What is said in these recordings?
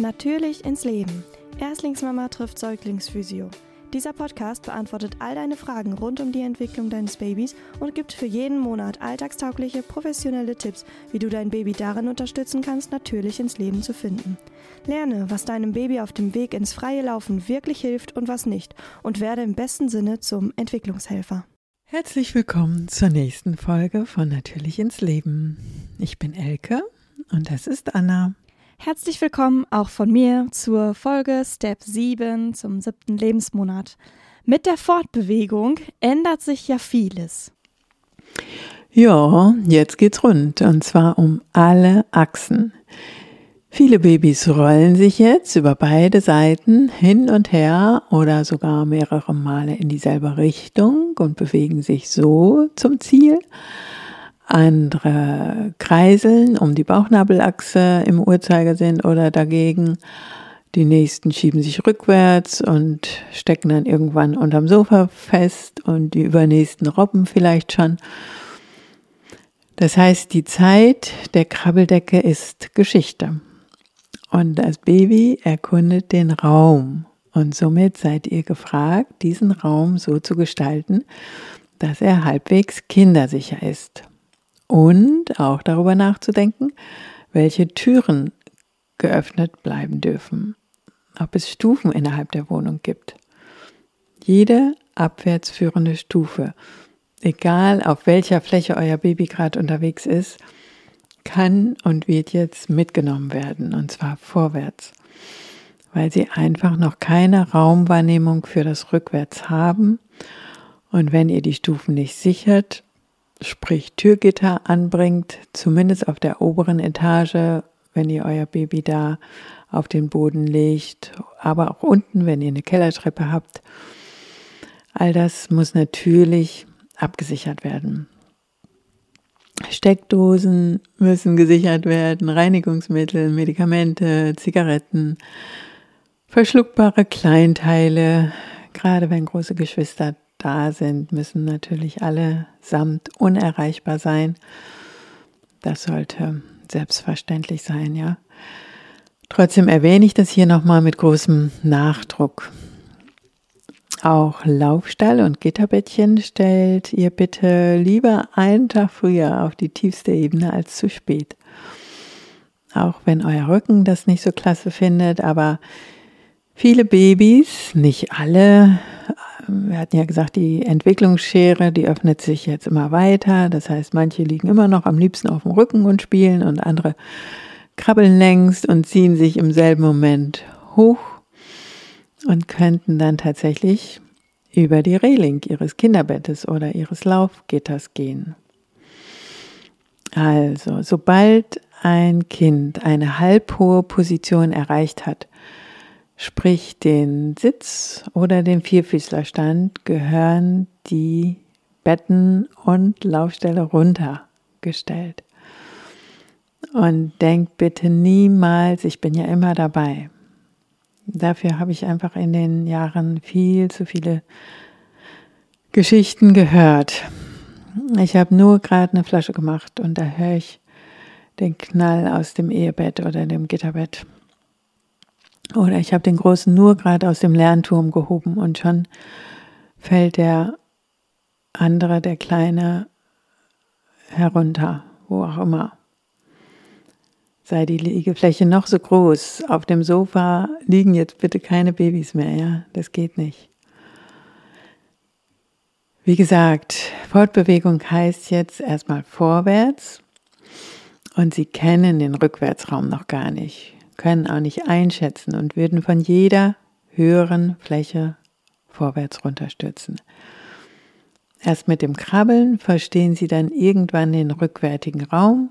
Natürlich ins Leben. Erstlingsmama trifft Säuglingsphysio. Dieser Podcast beantwortet all deine Fragen rund um die Entwicklung deines Babys und gibt für jeden Monat alltagstaugliche, professionelle Tipps, wie du dein Baby darin unterstützen kannst, natürlich ins Leben zu finden. Lerne, was deinem Baby auf dem Weg ins freie Laufen wirklich hilft und was nicht und werde im besten Sinne zum Entwicklungshelfer. Herzlich willkommen zur nächsten Folge von Natürlich ins Leben. Ich bin Elke und das ist Anna. Herzlich willkommen auch von mir zur Folge Step 7 zum siebten Lebensmonat. Mit der Fortbewegung ändert sich ja vieles. Ja, jetzt geht's rund und zwar um alle Achsen. Viele Babys rollen sich jetzt über beide Seiten hin und her oder sogar mehrere Male in dieselbe Richtung und bewegen sich so zum Ziel andere kreiseln um die Bauchnabelachse im Uhrzeigersinn oder dagegen. Die nächsten schieben sich rückwärts und stecken dann irgendwann unterm Sofa fest und die übernächsten robben vielleicht schon. Das heißt, die Zeit der Krabbeldecke ist Geschichte. Und das Baby erkundet den Raum. Und somit seid ihr gefragt, diesen Raum so zu gestalten, dass er halbwegs kindersicher ist und auch darüber nachzudenken, welche Türen geöffnet bleiben dürfen, ob es Stufen innerhalb der Wohnung gibt. Jede abwärts führende Stufe, egal auf welcher Fläche euer Baby gerade unterwegs ist, kann und wird jetzt mitgenommen werden, und zwar vorwärts, weil sie einfach noch keine Raumwahrnehmung für das Rückwärts haben. Und wenn ihr die Stufen nicht sichert, sprich Türgitter anbringt, zumindest auf der oberen Etage, wenn ihr euer Baby da auf den Boden legt, aber auch unten, wenn ihr eine Kellertreppe habt. All das muss natürlich abgesichert werden. Steckdosen müssen gesichert werden, Reinigungsmittel, Medikamente, Zigaretten, verschluckbare Kleinteile, gerade wenn große Geschwister da sind, müssen natürlich alle samt unerreichbar sein. Das sollte selbstverständlich sein, ja. Trotzdem erwähne ich das hier nochmal mit großem Nachdruck. Auch Laufstall und Gitterbettchen stellt ihr bitte lieber einen Tag früher auf die tiefste Ebene als zu spät. Auch wenn euer Rücken das nicht so klasse findet, aber viele Babys, nicht alle, wir hatten ja gesagt, die Entwicklungsschere, die öffnet sich jetzt immer weiter. Das heißt, manche liegen immer noch am liebsten auf dem Rücken und spielen und andere krabbeln längst und ziehen sich im selben Moment hoch und könnten dann tatsächlich über die Reling ihres Kinderbettes oder ihres Laufgitters gehen. Also, sobald ein Kind eine halbhohe Position erreicht hat, sprich den Sitz oder den Vierfüßlerstand, gehören die Betten und Laufstelle runtergestellt. Und denkt bitte niemals, ich bin ja immer dabei. Dafür habe ich einfach in den Jahren viel zu viele Geschichten gehört. Ich habe nur gerade eine Flasche gemacht und da höre ich den Knall aus dem Ehebett oder dem Gitterbett. Oder ich habe den Großen nur gerade aus dem Lernturm gehoben und schon fällt der andere, der Kleine, herunter, wo auch immer. Sei die Liegefläche noch so groß, auf dem Sofa liegen jetzt bitte keine Babys mehr, ja, das geht nicht. Wie gesagt, Fortbewegung heißt jetzt erstmal vorwärts und Sie kennen den Rückwärtsraum noch gar nicht können auch nicht einschätzen und würden von jeder höheren Fläche vorwärts runterstürzen. Erst mit dem Krabbeln verstehen sie dann irgendwann den rückwärtigen Raum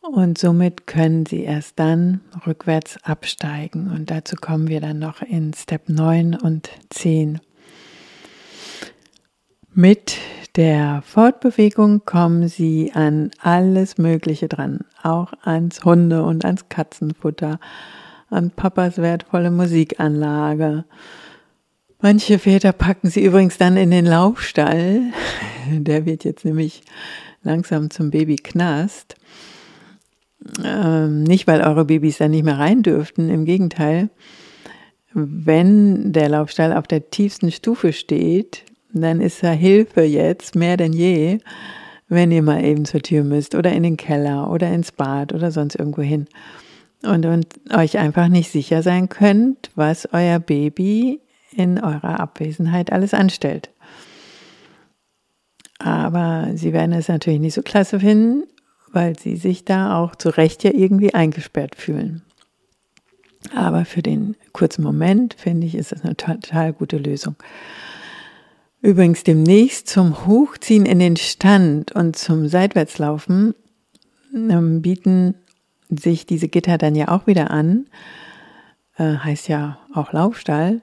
und somit können sie erst dann rückwärts absteigen. Und dazu kommen wir dann noch in Step 9 und 10. Mit der Fortbewegung kommen Sie an alles Mögliche dran, auch ans Hunde- und ans Katzenfutter, an Papas wertvolle Musikanlage. Manche Väter packen sie übrigens dann in den Laufstall. Der wird jetzt nämlich langsam zum Babyknast. Ähm, nicht, weil eure Babys da nicht mehr rein dürften, im Gegenteil. Wenn der Laufstall auf der tiefsten Stufe steht, dann ist da Hilfe jetzt mehr denn je, wenn ihr mal eben zur Tür müsst oder in den Keller oder ins Bad oder sonst irgendwo hin. Und, und euch einfach nicht sicher sein könnt, was euer Baby in eurer Abwesenheit alles anstellt. Aber sie werden es natürlich nicht so klasse finden, weil sie sich da auch zu Recht ja irgendwie eingesperrt fühlen. Aber für den kurzen Moment finde ich, ist das eine total gute Lösung. Übrigens demnächst zum Hochziehen in den Stand und zum Seitwärtslaufen ähm, bieten sich diese Gitter dann ja auch wieder an. Äh, heißt ja auch Laufstall.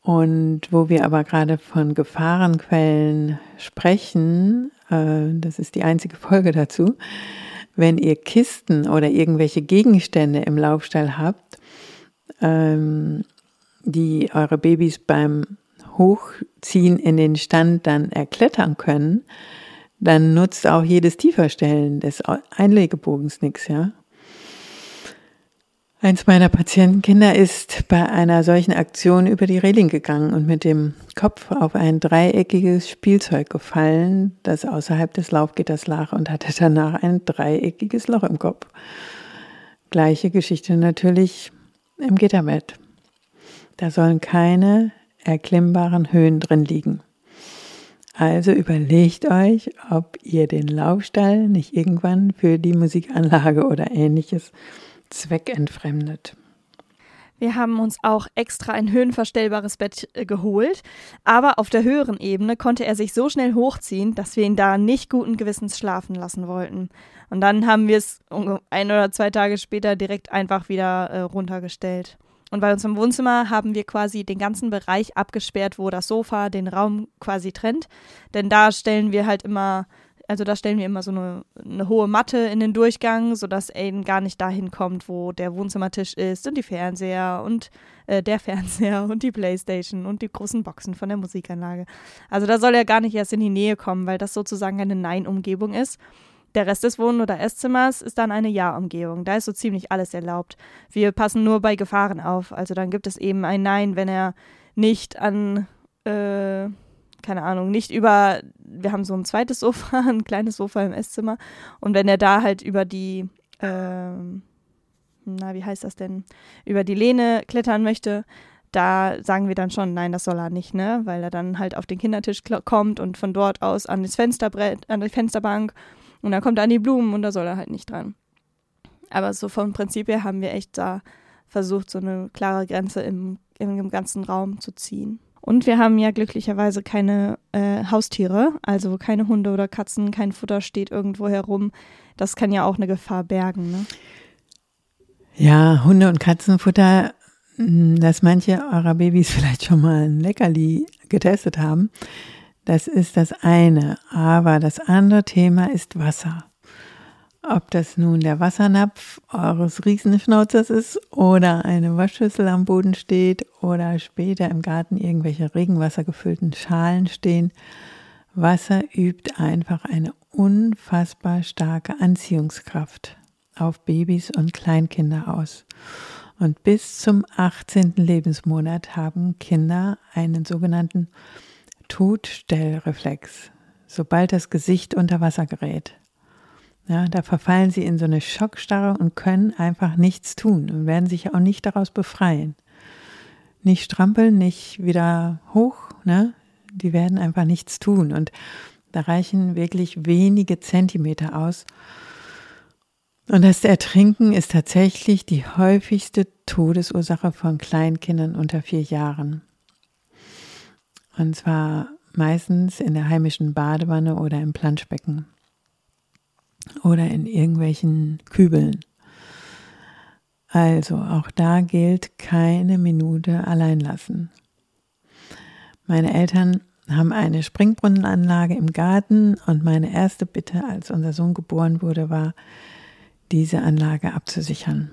Und wo wir aber gerade von Gefahrenquellen sprechen, äh, das ist die einzige Folge dazu, wenn ihr Kisten oder irgendwelche Gegenstände im Laufstall habt, ähm, die eure Babys beim Hochziehen in den Stand dann erklettern können, dann nutzt auch jedes Tieferstellen des Einlegebogens nichts, ja. Eins meiner Patientenkinder ist bei einer solchen Aktion über die Reling gegangen und mit dem Kopf auf ein dreieckiges Spielzeug gefallen, das außerhalb des Laufgitters lag und hatte danach ein dreieckiges Loch im Kopf. Gleiche Geschichte natürlich im Gitterbett. Da sollen keine erklimmbaren Höhen drin liegen. Also überlegt euch, ob ihr den Laufstall nicht irgendwann für die Musikanlage oder ähnliches zweckentfremdet. Wir haben uns auch extra ein höhenverstellbares Bett äh, geholt, aber auf der höheren Ebene konnte er sich so schnell hochziehen, dass wir ihn da nicht guten Gewissens schlafen lassen wollten. Und dann haben wir es ein oder zwei Tage später direkt einfach wieder äh, runtergestellt. Und bei uns im Wohnzimmer haben wir quasi den ganzen Bereich abgesperrt, wo das Sofa den Raum quasi trennt. Denn da stellen wir halt immer also da stellen wir immer so eine, eine hohe Matte in den Durchgang, sodass Aiden gar nicht dahin kommt, wo der Wohnzimmertisch ist und die Fernseher und äh, der Fernseher und die Playstation und die großen Boxen von der Musikanlage. Also da soll er gar nicht erst in die Nähe kommen, weil das sozusagen eine Nein-Umgebung ist. Der Rest des Wohn- oder Esszimmers ist dann eine Ja-Umgebung. Da ist so ziemlich alles erlaubt. Wir passen nur bei Gefahren auf. Also dann gibt es eben ein Nein, wenn er nicht an äh, keine Ahnung, nicht über, wir haben so ein zweites Sofa, ein kleines Sofa im Esszimmer. Und wenn er da halt über die, ähm, na, wie heißt das denn, über die Lehne klettern möchte, da sagen wir dann schon, nein, das soll er nicht, ne? Weil er dann halt auf den Kindertisch kommt und von dort aus an das Fensterbrett, an die Fensterbank und dann kommt er an die Blumen und da soll er halt nicht dran. Aber so vom Prinzip her haben wir echt da versucht, so eine klare Grenze im, im ganzen Raum zu ziehen. Und wir haben ja glücklicherweise keine äh, Haustiere, also keine Hunde oder Katzen, kein Futter steht irgendwo herum. Das kann ja auch eine Gefahr bergen. Ne? Ja, Hunde- und Katzenfutter, hm, dass manche eurer Babys vielleicht schon mal ein Leckerli getestet haben, das ist das eine. Aber das andere Thema ist Wasser. Ob das nun der Wassernapf eures Riesenschnauzers ist oder eine Waschschüssel am Boden steht oder später im Garten irgendwelche regenwassergefüllten Schalen stehen. Wasser übt einfach eine unfassbar starke Anziehungskraft auf Babys und Kleinkinder aus. Und bis zum 18. Lebensmonat haben Kinder einen sogenannten Todstellreflex, sobald das Gesicht unter Wasser gerät. Ja, da verfallen sie in so eine Schockstarre und können einfach nichts tun und werden sich auch nicht daraus befreien. Nicht strampeln, nicht wieder hoch, ne? Die werden einfach nichts tun und da reichen wirklich wenige Zentimeter aus. Und das Ertrinken ist tatsächlich die häufigste Todesursache von Kleinkindern unter vier Jahren. Und zwar meistens in der heimischen Badewanne oder im Planschbecken oder in irgendwelchen Kübeln. Also auch da gilt keine Minute allein lassen. Meine Eltern haben eine Springbrunnenanlage im Garten und meine erste Bitte, als unser Sohn geboren wurde, war, diese Anlage abzusichern.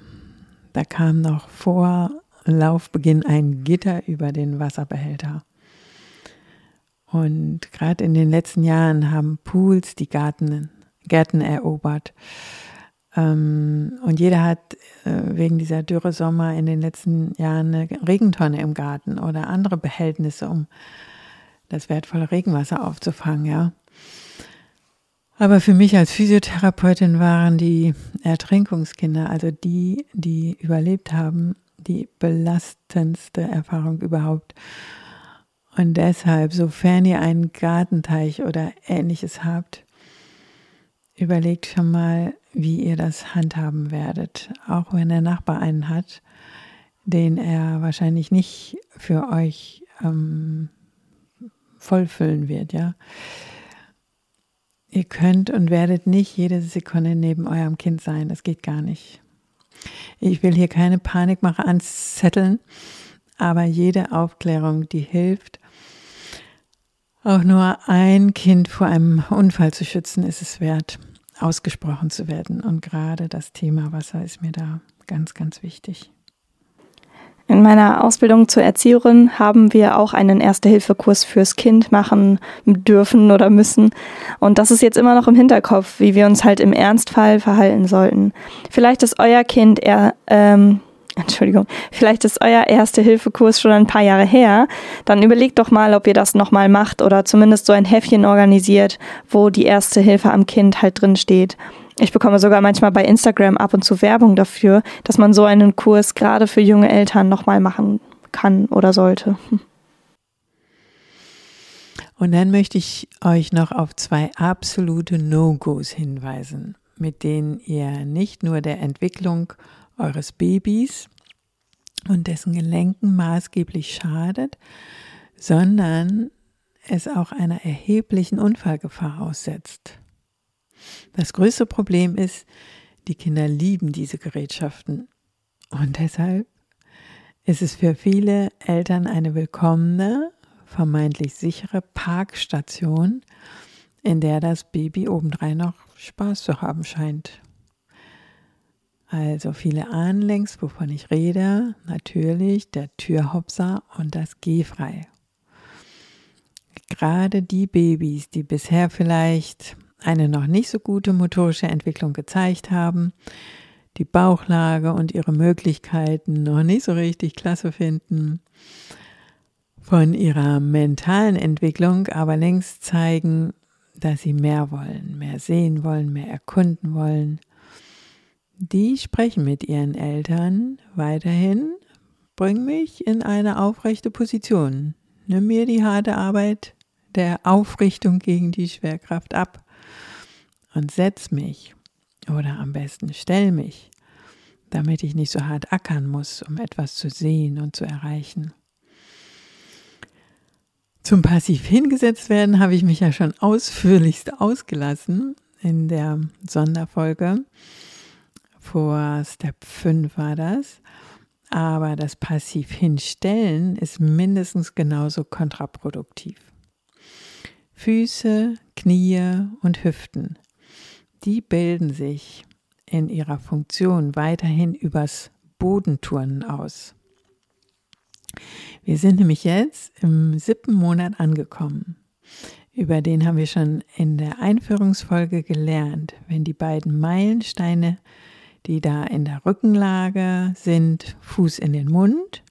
Da kam noch vor Laufbeginn ein Gitter über den Wasserbehälter. Und gerade in den letzten Jahren haben Pools die Garten Gärten erobert. Ähm, und jeder hat äh, wegen dieser Dürre Sommer in den letzten Jahren eine Regentonne im Garten oder andere Behältnisse, um das wertvolle Regenwasser aufzufangen, ja. Aber für mich als Physiotherapeutin waren die Ertrinkungskinder, also die, die überlebt haben, die belastendste Erfahrung überhaupt. Und deshalb, sofern ihr einen Gartenteich oder ähnliches habt, überlegt schon mal, wie ihr das handhaben werdet. Auch wenn der Nachbar einen hat, den er wahrscheinlich nicht für euch ähm, vollfüllen wird, ja. Ihr könnt und werdet nicht jede Sekunde neben eurem Kind sein. Das geht gar nicht. Ich will hier keine Panikmache anzetteln, aber jede Aufklärung, die hilft, auch nur ein Kind vor einem Unfall zu schützen, ist es wert, ausgesprochen zu werden. Und gerade das Thema Wasser ist mir da ganz, ganz wichtig. In meiner Ausbildung zur Erzieherin haben wir auch einen Erste-Hilfe-Kurs fürs Kind machen dürfen oder müssen. Und das ist jetzt immer noch im Hinterkopf, wie wir uns halt im Ernstfall verhalten sollten. Vielleicht ist euer Kind eher, ähm, Entschuldigung, vielleicht ist euer Erste-Hilfe-Kurs schon ein paar Jahre her. Dann überlegt doch mal, ob ihr das nochmal macht oder zumindest so ein Heftchen organisiert, wo die Erste Hilfe am Kind halt drin steht. Ich bekomme sogar manchmal bei Instagram ab und zu Werbung dafür, dass man so einen Kurs gerade für junge Eltern nochmal machen kann oder sollte. Und dann möchte ich euch noch auf zwei absolute No-Gos hinweisen, mit denen ihr nicht nur der Entwicklung eures Babys und dessen Gelenken maßgeblich schadet, sondern es auch einer erheblichen Unfallgefahr aussetzt. Das größte Problem ist, die Kinder lieben diese Gerätschaften. Und deshalb ist es für viele Eltern eine willkommene, vermeintlich sichere Parkstation, in der das Baby obendrein noch Spaß zu haben scheint. Also viele ahnen längst, wovon ich rede. Natürlich der Türhopser und das Gehfrei. Gerade die Babys, die bisher vielleicht eine noch nicht so gute motorische Entwicklung gezeigt haben, die Bauchlage und ihre Möglichkeiten noch nicht so richtig klasse finden, von ihrer mentalen Entwicklung aber längst zeigen, dass sie mehr wollen, mehr sehen wollen, mehr erkunden wollen. Die sprechen mit ihren Eltern weiterhin, bring mich in eine aufrechte Position, nimm mir die harte Arbeit der Aufrichtung gegen die Schwerkraft ab und setz mich oder am besten stell mich, damit ich nicht so hart ackern muss, um etwas zu sehen und zu erreichen. Zum Passiv hingesetzt werden habe ich mich ja schon ausführlichst ausgelassen in der Sonderfolge. Vor Step 5 war das. Aber das Passiv hinstellen ist mindestens genauso kontraproduktiv. Füße, Knie und Hüften die bilden sich in ihrer Funktion weiterhin übers Bodenturnen aus. Wir sind nämlich jetzt im siebten Monat angekommen. Über den haben wir schon in der Einführungsfolge gelernt. Wenn die beiden Meilensteine, die da in der Rückenlage sind, Fuß in den Mund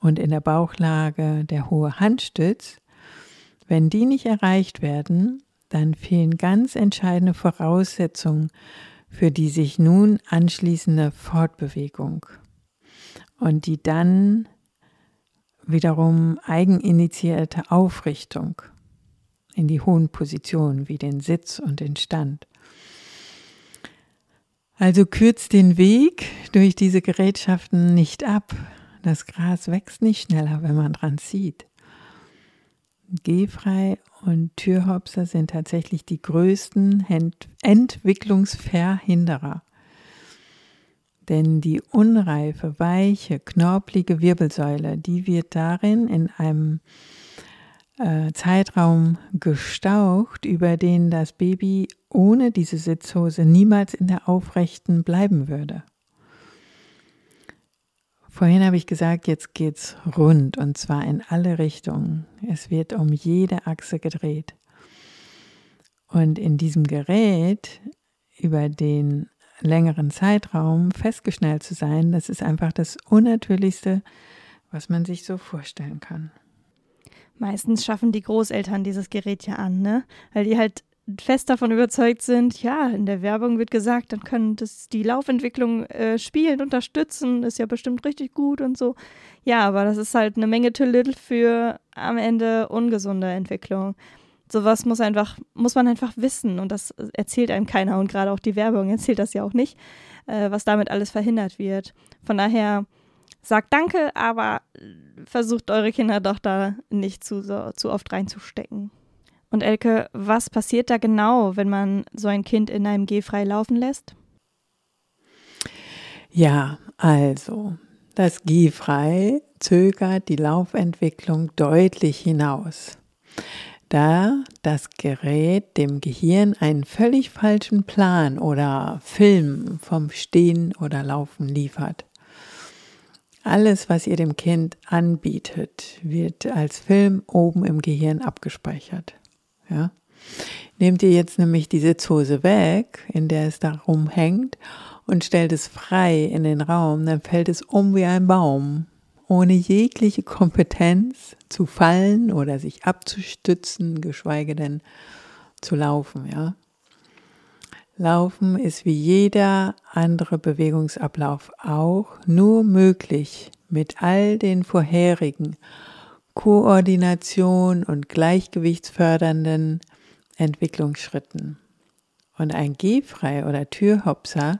und in der Bauchlage der hohe Handstütz, wenn die nicht erreicht werden, dann fehlen ganz entscheidende Voraussetzungen für die sich nun anschließende Fortbewegung und die dann wiederum eigeninitiierte Aufrichtung in die hohen Positionen wie den Sitz und den Stand. Also kürzt den Weg durch diese Gerätschaften nicht ab. Das Gras wächst nicht schneller, wenn man dran zieht. Gehfrei und Türhopser sind tatsächlich die größten Entwicklungsverhinderer. Denn die unreife, weiche, knorpelige Wirbelsäule, die wird darin in einem äh, Zeitraum gestaucht, über den das Baby ohne diese Sitzhose niemals in der aufrechten bleiben würde. Vorhin habe ich gesagt, jetzt geht's rund und zwar in alle Richtungen. Es wird um jede Achse gedreht. Und in diesem Gerät, über den längeren Zeitraum festgeschnellt zu sein, das ist einfach das Unnatürlichste, was man sich so vorstellen kann. Meistens schaffen die Großeltern dieses Gerät ja an, ne? Weil die halt fest davon überzeugt sind, ja, in der Werbung wird gesagt, dann können das die Laufentwicklung äh, spielen, unterstützen, ist ja bestimmt richtig gut und so. Ja, aber das ist halt eine Menge too little für am Ende ungesunde Entwicklung. Sowas muss einfach, muss man einfach wissen und das erzählt einem keiner und gerade auch die Werbung erzählt das ja auch nicht, äh, was damit alles verhindert wird. Von daher sagt Danke, aber versucht eure Kinder doch da nicht zu, so, zu oft reinzustecken. Und Elke, was passiert da genau, wenn man so ein Kind in einem Gehfrei laufen lässt? Ja, also, das Gehfrei zögert die Laufentwicklung deutlich hinaus, da das Gerät dem Gehirn einen völlig falschen Plan oder Film vom Stehen oder Laufen liefert. Alles, was ihr dem Kind anbietet, wird als Film oben im Gehirn abgespeichert. Ja? Nehmt ihr jetzt nämlich die Sitzhose weg, in der es da rumhängt, und stellt es frei in den Raum, dann fällt es um wie ein Baum, ohne jegliche Kompetenz zu fallen oder sich abzustützen, geschweige denn zu laufen, ja. Laufen ist wie jeder andere Bewegungsablauf auch nur möglich mit all den vorherigen Koordination und gleichgewichtsfördernden Entwicklungsschritten. Und ein Gehfrei oder Türhopser,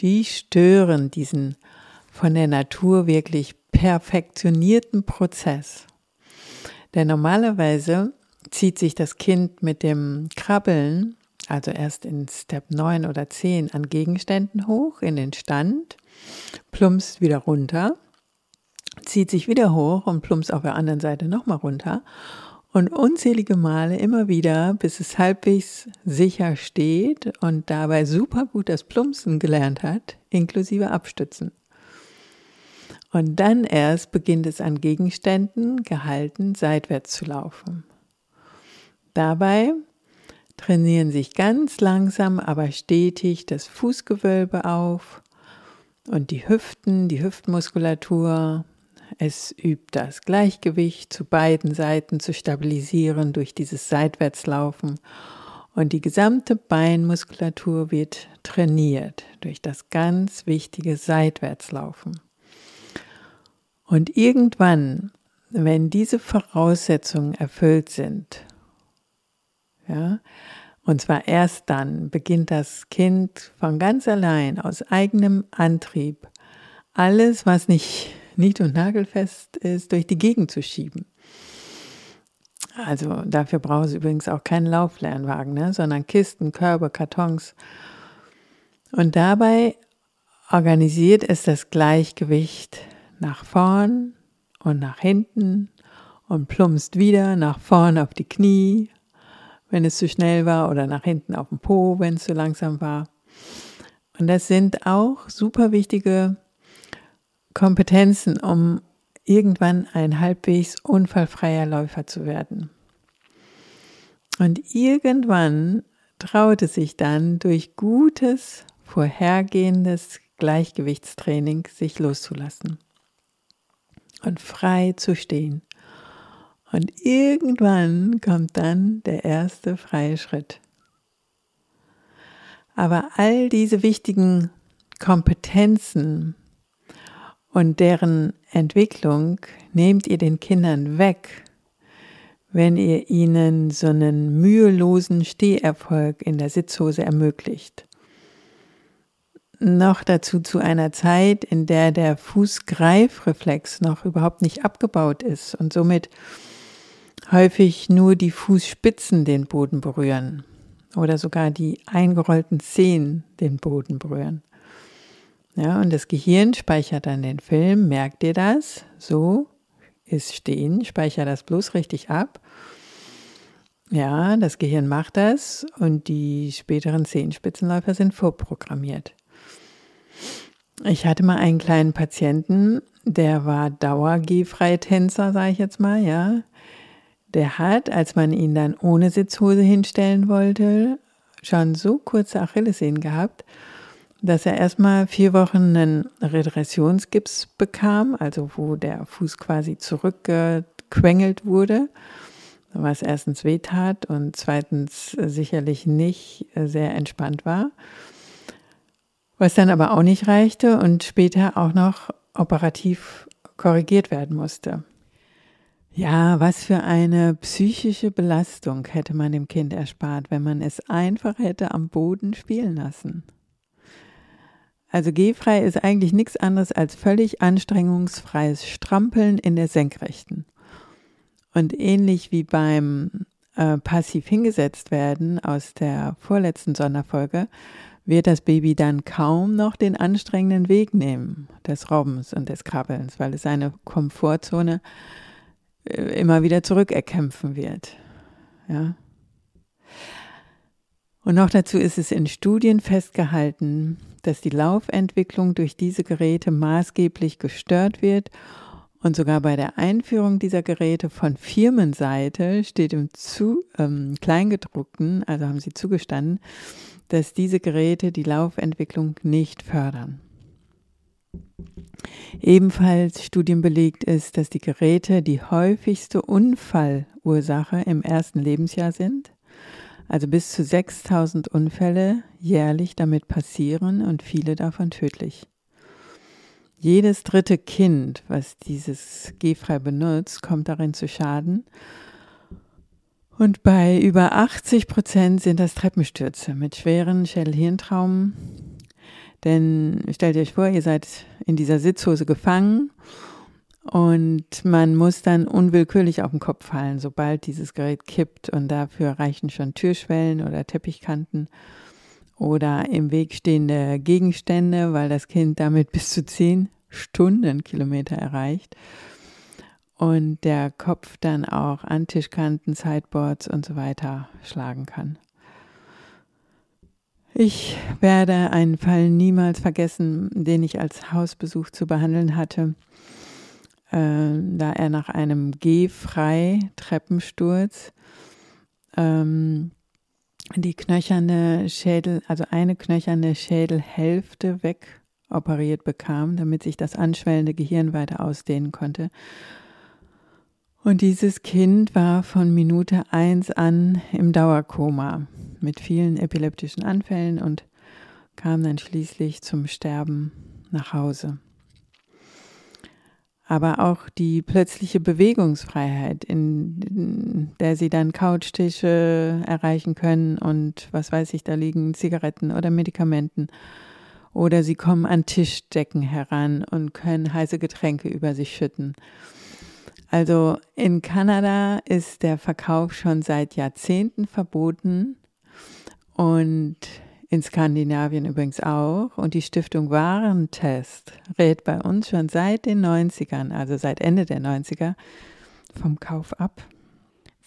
die stören diesen von der Natur wirklich perfektionierten Prozess. Denn normalerweise zieht sich das Kind mit dem Krabbeln, also erst in Step 9 oder 10, an Gegenständen hoch in den Stand, plumpst wieder runter zieht sich wieder hoch und plumpst auf der anderen Seite nochmal runter. Und unzählige Male immer wieder, bis es halbwegs sicher steht und dabei super gut das Plumpsen gelernt hat, inklusive Abstützen. Und dann erst beginnt es an Gegenständen gehalten seitwärts zu laufen. Dabei trainieren sich ganz langsam, aber stetig das Fußgewölbe auf und die Hüften, die Hüftmuskulatur, es übt das Gleichgewicht zu beiden Seiten zu stabilisieren durch dieses Seitwärtslaufen und die gesamte Beinmuskulatur wird trainiert durch das ganz wichtige Seitwärtslaufen. Und irgendwann, wenn diese Voraussetzungen erfüllt sind, ja, und zwar erst dann beginnt das Kind von ganz allein aus eigenem Antrieb alles, was nicht nied- und nagelfest ist, durch die Gegend zu schieben. Also dafür braucht es übrigens auch keinen Lauflernwagen, ne, sondern Kisten, Körbe, Kartons. Und dabei organisiert es das Gleichgewicht nach vorn und nach hinten und plumpst wieder nach vorn auf die Knie, wenn es zu schnell war, oder nach hinten auf den Po, wenn es zu langsam war. Und das sind auch super wichtige Kompetenzen, um irgendwann ein halbwegs unfallfreier Läufer zu werden. Und irgendwann traute sich dann durch gutes, vorhergehendes Gleichgewichtstraining sich loszulassen und frei zu stehen. Und irgendwann kommt dann der erste freie Schritt. Aber all diese wichtigen Kompetenzen und deren Entwicklung nehmt ihr den Kindern weg, wenn ihr ihnen so einen mühelosen Steherfolg in der Sitzhose ermöglicht. Noch dazu zu einer Zeit, in der der Fußgreifreflex noch überhaupt nicht abgebaut ist und somit häufig nur die Fußspitzen den Boden berühren oder sogar die eingerollten Zehen den Boden berühren. Ja, und das Gehirn speichert dann den Film. Merkt ihr das? So ist stehen, speichert das bloß richtig ab. Ja, das Gehirn macht das und die späteren Zehenspitzenläufer sind vorprogrammiert. Ich hatte mal einen kleinen Patienten, der war Dauer-G-Freitänzer, sage ich jetzt mal, ja. Der hat, als man ihn dann ohne Sitzhose hinstellen wollte, schon so kurze Achillessehnen gehabt, dass er erstmal vier Wochen einen Regressionsgips bekam, also wo der Fuß quasi zurückgequengelt wurde, was erstens wehtat und zweitens sicherlich nicht sehr entspannt war. Was dann aber auch nicht reichte und später auch noch operativ korrigiert werden musste. Ja, was für eine psychische Belastung hätte man dem Kind erspart, wenn man es einfach hätte am Boden spielen lassen. Also gehfrei ist eigentlich nichts anderes als völlig anstrengungsfreies Strampeln in der Senkrechten. Und ähnlich wie beim äh, passiv hingesetzt werden aus der vorletzten Sonderfolge, wird das Baby dann kaum noch den anstrengenden Weg nehmen des Robbens und des Krabbelns, weil es seine Komfortzone immer wieder zurückerkämpfen wird. Ja. Und noch dazu ist es in Studien festgehalten, dass die Laufentwicklung durch diese Geräte maßgeblich gestört wird und sogar bei der Einführung dieser Geräte von Firmenseite steht im zu, ähm, Kleingedruckten, also haben sie zugestanden, dass diese Geräte die Laufentwicklung nicht fördern. Ebenfalls studienbelegt ist, dass die Geräte die häufigste Unfallursache im ersten Lebensjahr sind. Also bis zu 6000 Unfälle jährlich damit passieren und viele davon tödlich. Jedes dritte Kind, was dieses Gehfrei benutzt, kommt darin zu Schaden. Und bei über 80 Prozent sind das Treppenstürze mit schweren Schädelhirntraumen, denn stellt euch vor, ihr seid in dieser Sitzhose gefangen und man muss dann unwillkürlich auf den Kopf fallen, sobald dieses Gerät kippt. Und dafür reichen schon Türschwellen oder Teppichkanten oder im Weg stehende Gegenstände, weil das Kind damit bis zu zehn Stundenkilometer erreicht. Und der Kopf dann auch an Tischkanten, Sideboards und so weiter schlagen kann. Ich werde einen Fall niemals vergessen, den ich als Hausbesuch zu behandeln hatte, äh, da er nach einem gehfrei Treppensturz ähm, die knöcherne Schädel, also eine knöcherne Schädelhälfte wegoperiert bekam, damit sich das anschwellende Gehirn weiter ausdehnen konnte. Und dieses Kind war von Minute eins an im Dauerkoma mit vielen epileptischen Anfällen und kam dann schließlich zum Sterben nach Hause. Aber auch die plötzliche Bewegungsfreiheit, in der sie dann Couchtische erreichen können und was weiß ich, da liegen Zigaretten oder Medikamenten. Oder sie kommen an Tischdecken heran und können heiße Getränke über sich schütten. Also in Kanada ist der Verkauf schon seit Jahrzehnten verboten und in Skandinavien übrigens auch. Und die Stiftung Warentest rät bei uns schon seit den 90ern, also seit Ende der 90er, vom Kauf ab.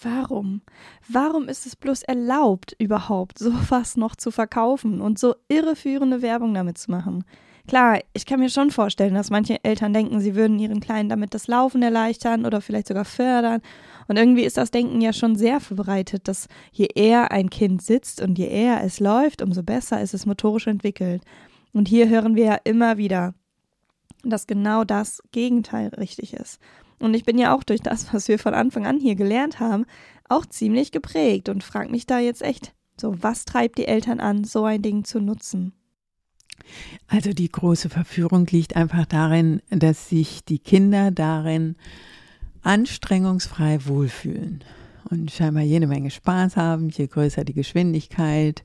Warum? Warum ist es bloß erlaubt, überhaupt sowas noch zu verkaufen und so irreführende Werbung damit zu machen? Klar, ich kann mir schon vorstellen, dass manche Eltern denken, sie würden ihren Kleinen damit das Laufen erleichtern oder vielleicht sogar fördern. Und irgendwie ist das Denken ja schon sehr verbreitet, dass je eher ein Kind sitzt und je eher es läuft, umso besser ist es motorisch entwickelt. Und hier hören wir ja immer wieder, dass genau das Gegenteil richtig ist. Und ich bin ja auch durch das, was wir von Anfang an hier gelernt haben, auch ziemlich geprägt und frage mich da jetzt echt, so was treibt die Eltern an, so ein Ding zu nutzen? Also die große Verführung liegt einfach darin, dass sich die Kinder darin anstrengungsfrei wohlfühlen und scheinbar jede Menge Spaß haben, je größer die Geschwindigkeit,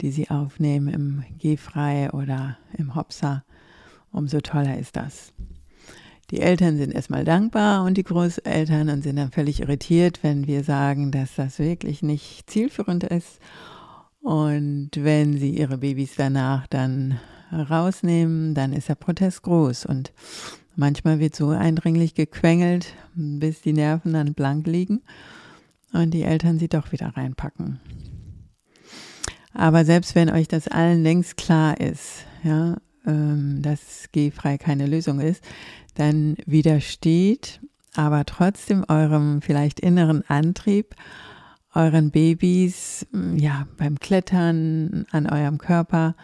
die sie aufnehmen im Gehfrei oder im Hopser, umso toller ist das. Die Eltern sind erstmal dankbar und die Großeltern und sind dann völlig irritiert, wenn wir sagen, dass das wirklich nicht zielführend ist und wenn sie ihre Babys danach dann rausnehmen, dann ist der Protest groß. Und manchmal wird so eindringlich gequengelt, bis die Nerven dann blank liegen und die Eltern sie doch wieder reinpacken. Aber selbst wenn euch das allen längst klar ist, ja, ähm, dass G-frei keine Lösung ist, dann widersteht aber trotzdem eurem vielleicht inneren Antrieb, euren Babys, ja, beim Klettern an eurem Körper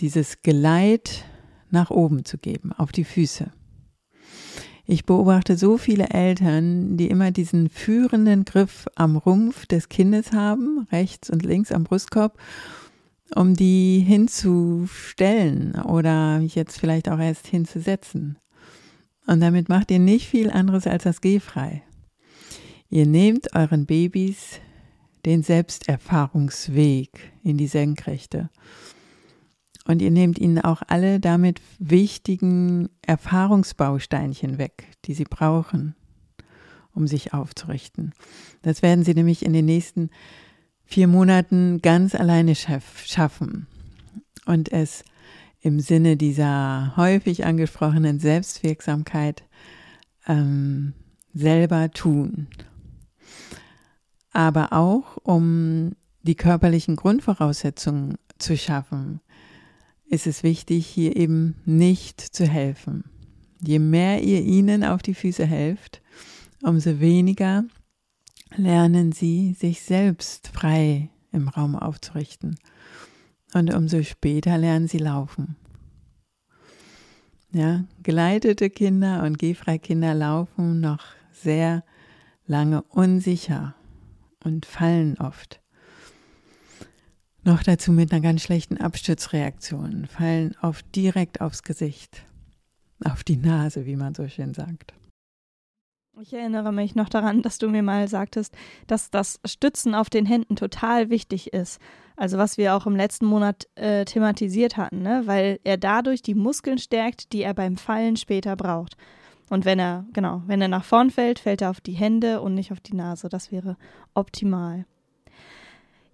dieses Geleit nach oben zu geben, auf die Füße. Ich beobachte so viele Eltern, die immer diesen führenden Griff am Rumpf des Kindes haben, rechts und links am Brustkorb, um die hinzustellen oder jetzt vielleicht auch erst hinzusetzen. Und damit macht ihr nicht viel anderes als das Gehfrei. Ihr nehmt euren Babys den Selbsterfahrungsweg in die Senkrechte. Und ihr nehmt ihnen auch alle damit wichtigen Erfahrungsbausteinchen weg, die sie brauchen, um sich aufzurichten. Das werden sie nämlich in den nächsten vier Monaten ganz alleine schaffen. Und es im Sinne dieser häufig angesprochenen Selbstwirksamkeit ähm, selber tun aber auch um die körperlichen Grundvoraussetzungen zu schaffen, ist es wichtig, hier eben nicht zu helfen. Je mehr ihr ihnen auf die Füße helft, umso weniger lernen sie, sich selbst frei im Raum aufzurichten. Und umso später lernen sie laufen. Ja, geleitete Kinder und gehfreie Kinder laufen noch sehr lange unsicher und fallen oft. Noch dazu mit einer ganz schlechten Abstützreaktion, fallen oft direkt aufs Gesicht, auf die Nase, wie man so schön sagt. Ich erinnere mich noch daran, dass du mir mal sagtest, dass das Stützen auf den Händen total wichtig ist. Also was wir auch im letzten Monat äh, thematisiert hatten, ne? weil er dadurch die Muskeln stärkt, die er beim Fallen später braucht. Und wenn er, genau, wenn er nach vorn fällt, fällt er auf die Hände und nicht auf die Nase. Das wäre optimal.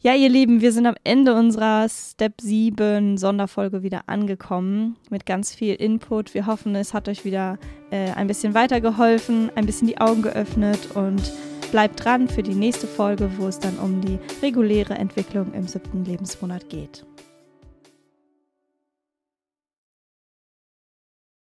Ja, ihr Lieben, wir sind am Ende unserer Step 7 Sonderfolge wieder angekommen mit ganz viel Input. Wir hoffen, es hat euch wieder äh, ein bisschen weitergeholfen, ein bisschen die Augen geöffnet und bleibt dran für die nächste Folge, wo es dann um die reguläre Entwicklung im siebten Lebensmonat geht.